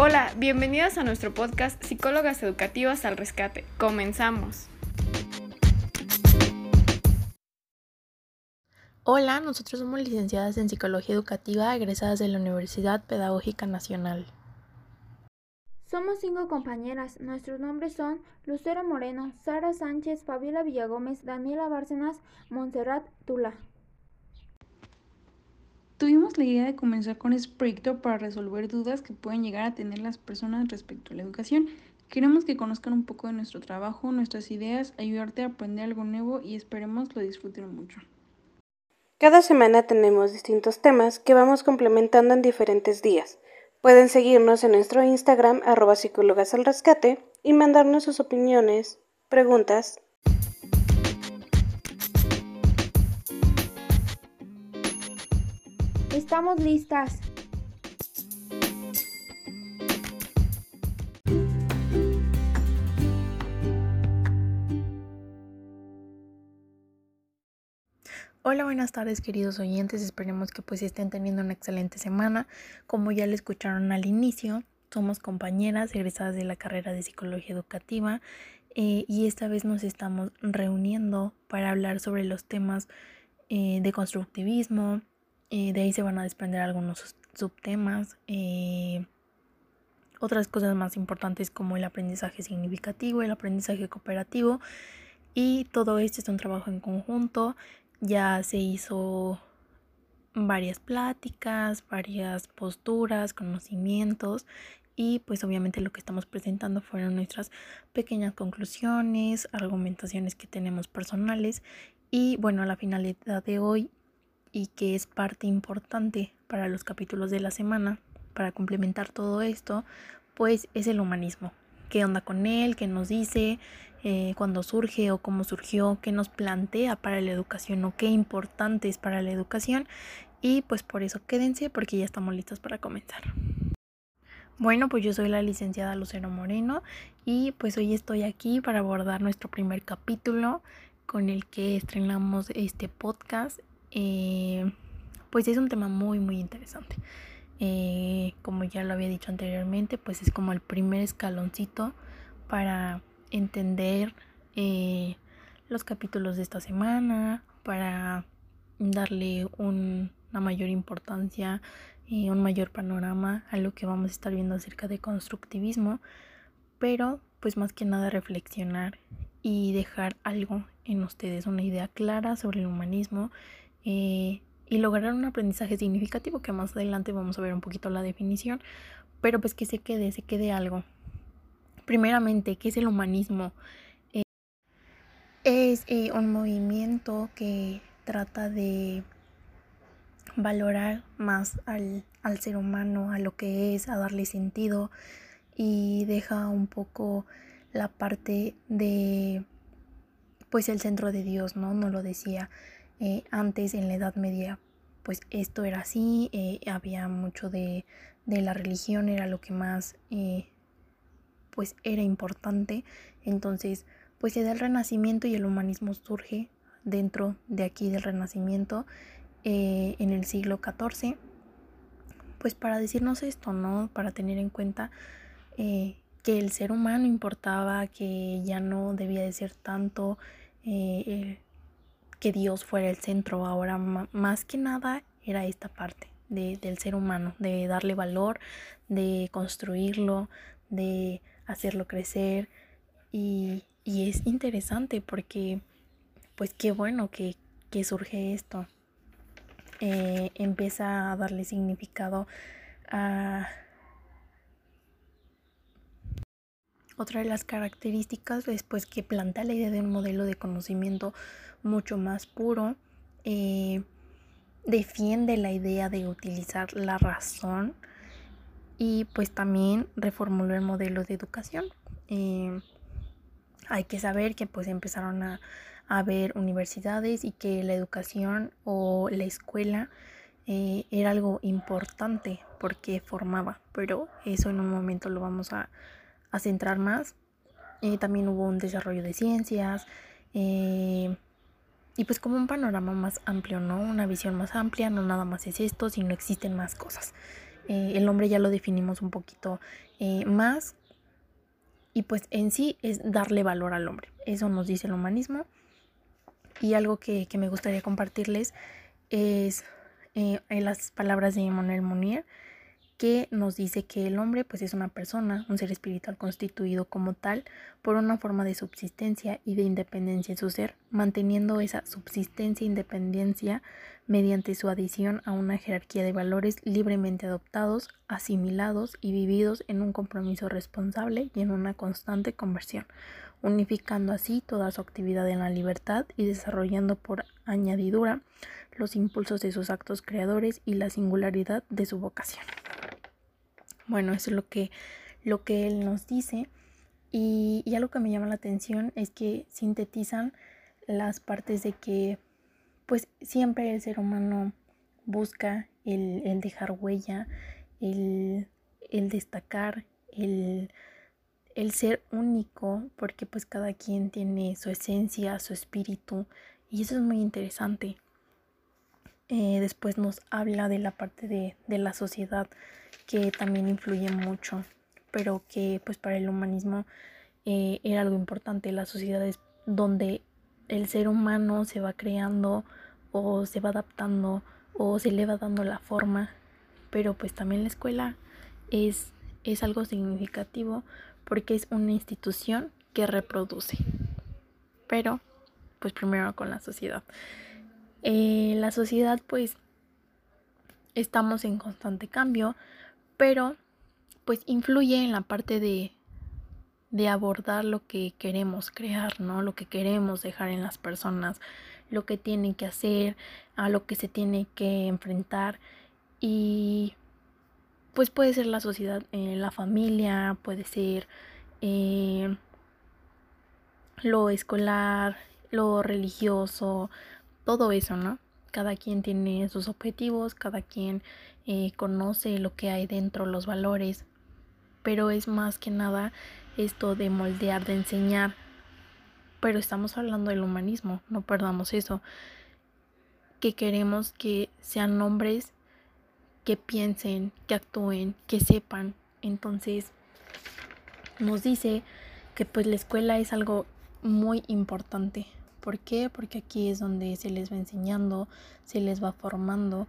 Hola, bienvenidas a nuestro podcast Psicólogas Educativas al Rescate. Comenzamos. Hola, nosotros somos licenciadas en Psicología Educativa egresadas de la Universidad Pedagógica Nacional. Somos cinco compañeras. Nuestros nombres son Lucero Moreno, Sara Sánchez, Fabiola Villagómez, Daniela Bárcenas, Montserrat Tula. Tuvimos la idea de comenzar con este proyecto para resolver dudas que pueden llegar a tener las personas respecto a la educación. Queremos que conozcan un poco de nuestro trabajo, nuestras ideas, ayudarte a aprender algo nuevo y esperemos lo disfruten mucho. Cada semana tenemos distintos temas que vamos complementando en diferentes días. Pueden seguirnos en nuestro Instagram arroba psicólogas y mandarnos sus opiniones, preguntas Estamos listas. Hola, buenas tardes queridos oyentes, esperemos que pues estén teniendo una excelente semana. Como ya le escucharon al inicio, somos compañeras egresadas de la carrera de Psicología Educativa eh, y esta vez nos estamos reuniendo para hablar sobre los temas eh, de constructivismo, de ahí se van a desprender algunos subtemas. Eh, otras cosas más importantes como el aprendizaje significativo, el aprendizaje cooperativo. Y todo esto es un trabajo en conjunto. Ya se hizo varias pláticas, varias posturas, conocimientos y pues obviamente lo que estamos presentando fueron nuestras pequeñas conclusiones, argumentaciones que tenemos personales y bueno, la finalidad de hoy y que es parte importante para los capítulos de la semana, para complementar todo esto, pues es el humanismo. ¿Qué onda con él? ¿Qué nos dice? Eh, cuándo surge o cómo surgió, qué nos plantea para la educación o qué importante es para la educación. Y pues por eso quédense porque ya estamos listos para comenzar. Bueno, pues yo soy la licenciada Lucero Moreno y pues hoy estoy aquí para abordar nuestro primer capítulo con el que estrenamos este podcast eh, pues es un tema muy muy interesante. Eh, como ya lo había dicho anteriormente, pues es como el primer escaloncito para entender eh, los capítulos de esta semana, para darle una mayor importancia y un mayor panorama a lo que vamos a estar viendo acerca de constructivismo, pero pues más que nada reflexionar y dejar algo en ustedes, una idea clara sobre el humanismo eh, y lograr un aprendizaje significativo, que más adelante vamos a ver un poquito la definición, pero pues que se quede, se quede algo. Primeramente, ¿qué es el humanismo? Eh, es eh, un movimiento que trata de valorar más al, al, ser humano, a lo que es, a darle sentido y deja un poco la parte de pues el centro de Dios, ¿no? No lo decía eh, antes en la Edad Media pues esto era así, eh, había mucho de, la religión, era lo que más eh, pues era importante. Entonces pues se da el renacimiento y el humanismo surge dentro de aquí del renacimiento en el siglo XIV. Pues para decirnos esto, ¿no? Para tener en cuenta que el ser humano importaba, que ya no debía de ser tanto que Dios fuera el centro. Ahora más que nada era esta parte del ser humano, de darle valor, de construirlo, de hacerlo crecer. Y, es interesante porque, pues qué bueno que, surge esto. Eh, empieza a darle significado a... Otra de las características es pues que planta la idea de un modelo de conocimiento mucho más puro. Eh, defiende la idea de utilizar la razón y pues también reformuló el modelo de educación. Eh, hay que saber que pues empezaron a, haber universidades y que la educación o la escuela eh, era algo importante porque formaba, pero eso en un momento lo vamos a, centrar más. también hubo un desarrollo de ciencias, y pues como un panorama más amplio, ¿no? Una visión más amplia, no nada más es esto, sino existen más cosas. eh, el hombre ya lo definimos un poquito eh, más y pues en sí es darle valor al hombre. Eso nos dice el humanismo. Y algo que, que me gustaría compartirles es en las palabras de Emmanuel Monnier, que nos dice que el hombre pues es una persona, un ser espiritual constituido como tal por una forma de subsistencia y de independencia en su ser, manteniendo esa subsistencia e independencia mediante su adición a una jerarquía de valores libremente adoptados, asimilados y vividos en un compromiso responsable y en una constante conversión, unificando así toda su actividad en la libertad y desarrollando por añadidura los impulsos de sus actos creadores y la singularidad de su vocación. Bueno, eso es lo que, lo que él nos dice. Y, y, algo que me llama la atención es que sintetizan las partes de que pues siempre el ser humano busca el, el dejar huella, el, el destacar, el, el, ser único, porque pues cada quien tiene su esencia, su espíritu, y eso es muy interesante. Eh, después nos habla de la parte de, de la sociedad que también influye mucho, pero que pues para el humanismo eh, era algo importante. Las sociedades donde el ser humano se va creando o se va adaptando o se le va dando la forma, pero pues también la escuela es, es algo significativo porque es una institución que reproduce. Pero pues primero con la sociedad. Eh, la sociedad pues estamos en constante cambio, pero pues influye en la parte de, de abordar lo que queremos crear, ¿no? Lo que queremos dejar en las personas, lo que tienen que hacer, a lo que se tiene que enfrentar y pues puede ser la sociedad, eh, la familia, puede ser eh, lo escolar, lo religioso, todo eso, ¿no? Cada quien tiene sus objetivos, cada quien eh, conoce lo que hay dentro, los valores, pero es más que nada esto de moldear, de enseñar. Pero estamos hablando del humanismo, no perdamos eso. Que queremos que sean hombres que piensen, que actúen, que sepan. Entonces nos dice que pues la escuela es algo muy importante. ¿Por qué? Porque aquí es donde se les va enseñando, se les va formando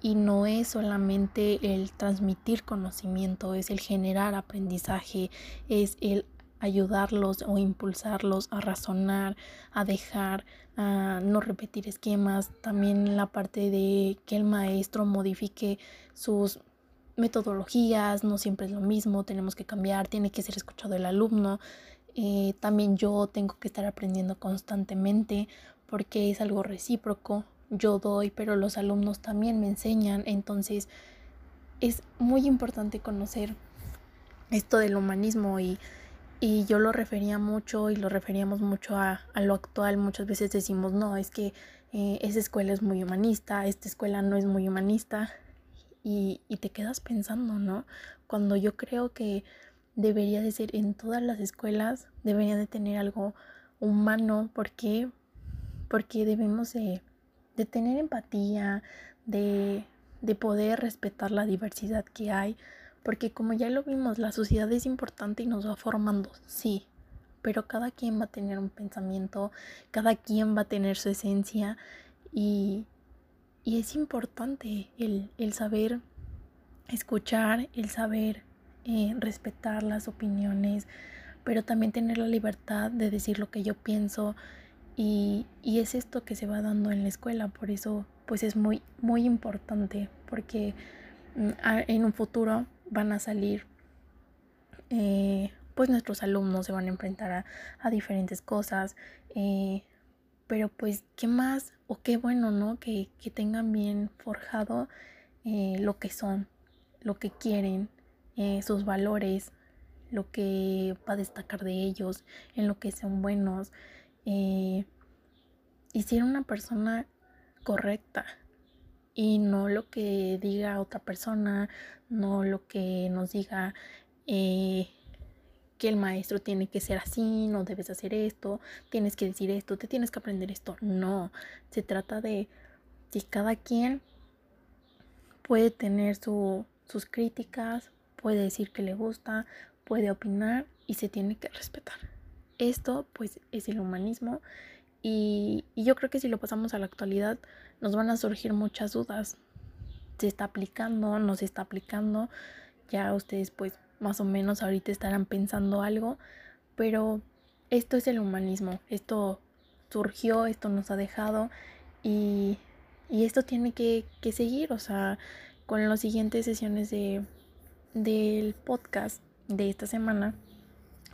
y no es solamente el transmitir conocimiento, es el generar aprendizaje, es el ayudarlos o impulsarlos a razonar, a dejar, a no repetir esquemas, también la parte de que el maestro modifique sus metodologías, no siempre es lo mismo, tenemos que cambiar, tiene que ser escuchado el alumno, eh, también yo tengo que estar aprendiendo constantemente porque es algo recíproco, yo doy, pero los alumnos también me enseñan. Entonces es muy importante conocer esto del humanismo y, y yo lo refería mucho y lo referíamos mucho a, a, lo actual. Muchas veces decimos, no, es que eh, esa escuela es muy humanista, esta escuela no es muy humanista. Y, y te quedas pensando, ¿no? Cuando yo creo que debería de ser en todas las escuelas, debería de tener algo humano, ¿por qué? Porque debemos de de tener empatía, de, de poder respetar la diversidad que hay, porque como ya lo vimos, la sociedad es importante y nos va formando, sí, pero cada quien va a tener un pensamiento, cada quien va a tener su esencia y, y es importante el, el, saber escuchar, el saber eh, respetar las opiniones, pero también tener la libertad de decir lo que yo pienso, y, y, es esto que se va dando en la escuela, por eso pues es muy, muy importante, porque mm, en un futuro van a salir, eh, pues nuestros alumnos se van a enfrentar a, diferentes cosas, eh, pero pues qué más o qué bueno, ¿no? Que, que tengan bien forjado lo que son, lo que quieren, eh, sus valores, lo que va a destacar de ellos, en lo que son buenos eh, y ser una persona correcta y no lo que diga otra persona, no lo que nos diga eh, que el maestro tiene que ser así, no debes hacer esto, tienes que decir esto, te tienes que aprender esto. No, se trata de si cada quien puede tener su, sus críticas, puede decir que le gusta, puede opinar y se tiene que respetar. Esto pues es el humanismo y, yo creo que si lo pasamos a la actualidad nos van a surgir muchas dudas. Se está aplicando, no se está aplicando. Ya ustedes pues más o menos ahorita estarán pensando algo, pero esto es el humanismo. Esto surgió, esto nos ha dejado y, y esto tiene que, que, seguir. O sea, con las siguientes sesiones de, del podcast de esta semana,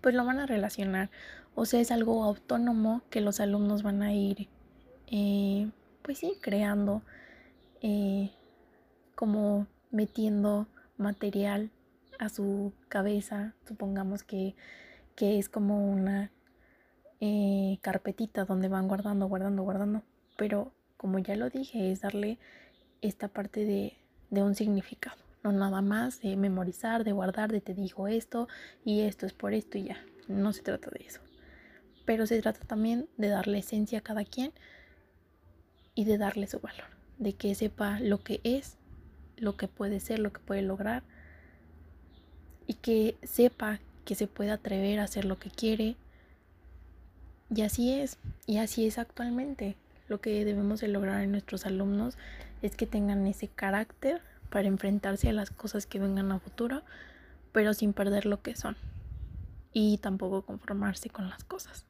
pues lo van a relacionar. O sea, es algo autónomo que los alumnos van a ir, eh, pues sí, creando, eh, como metiendo material a su cabeza. Supongamos que, que es como una eh, carpetita donde van guardando, guardando, guardando. Pero como ya lo dije, es darle esta parte de, de un significado. No nada más de memorizar, de guardar, de te digo esto y esto es por esto y ya. No se trata de eso pero se trata también de darle esencia a cada quien y de darle su valor, de que sepa lo que es, lo que puede ser, lo que puede lograr y que sepa que se puede atrever a hacer lo que quiere. Y así es, y así es actualmente. Lo que debemos de lograr en nuestros alumnos es que tengan ese carácter para enfrentarse a las cosas que vengan a futuro, pero sin perder lo que son y tampoco conformarse con las cosas.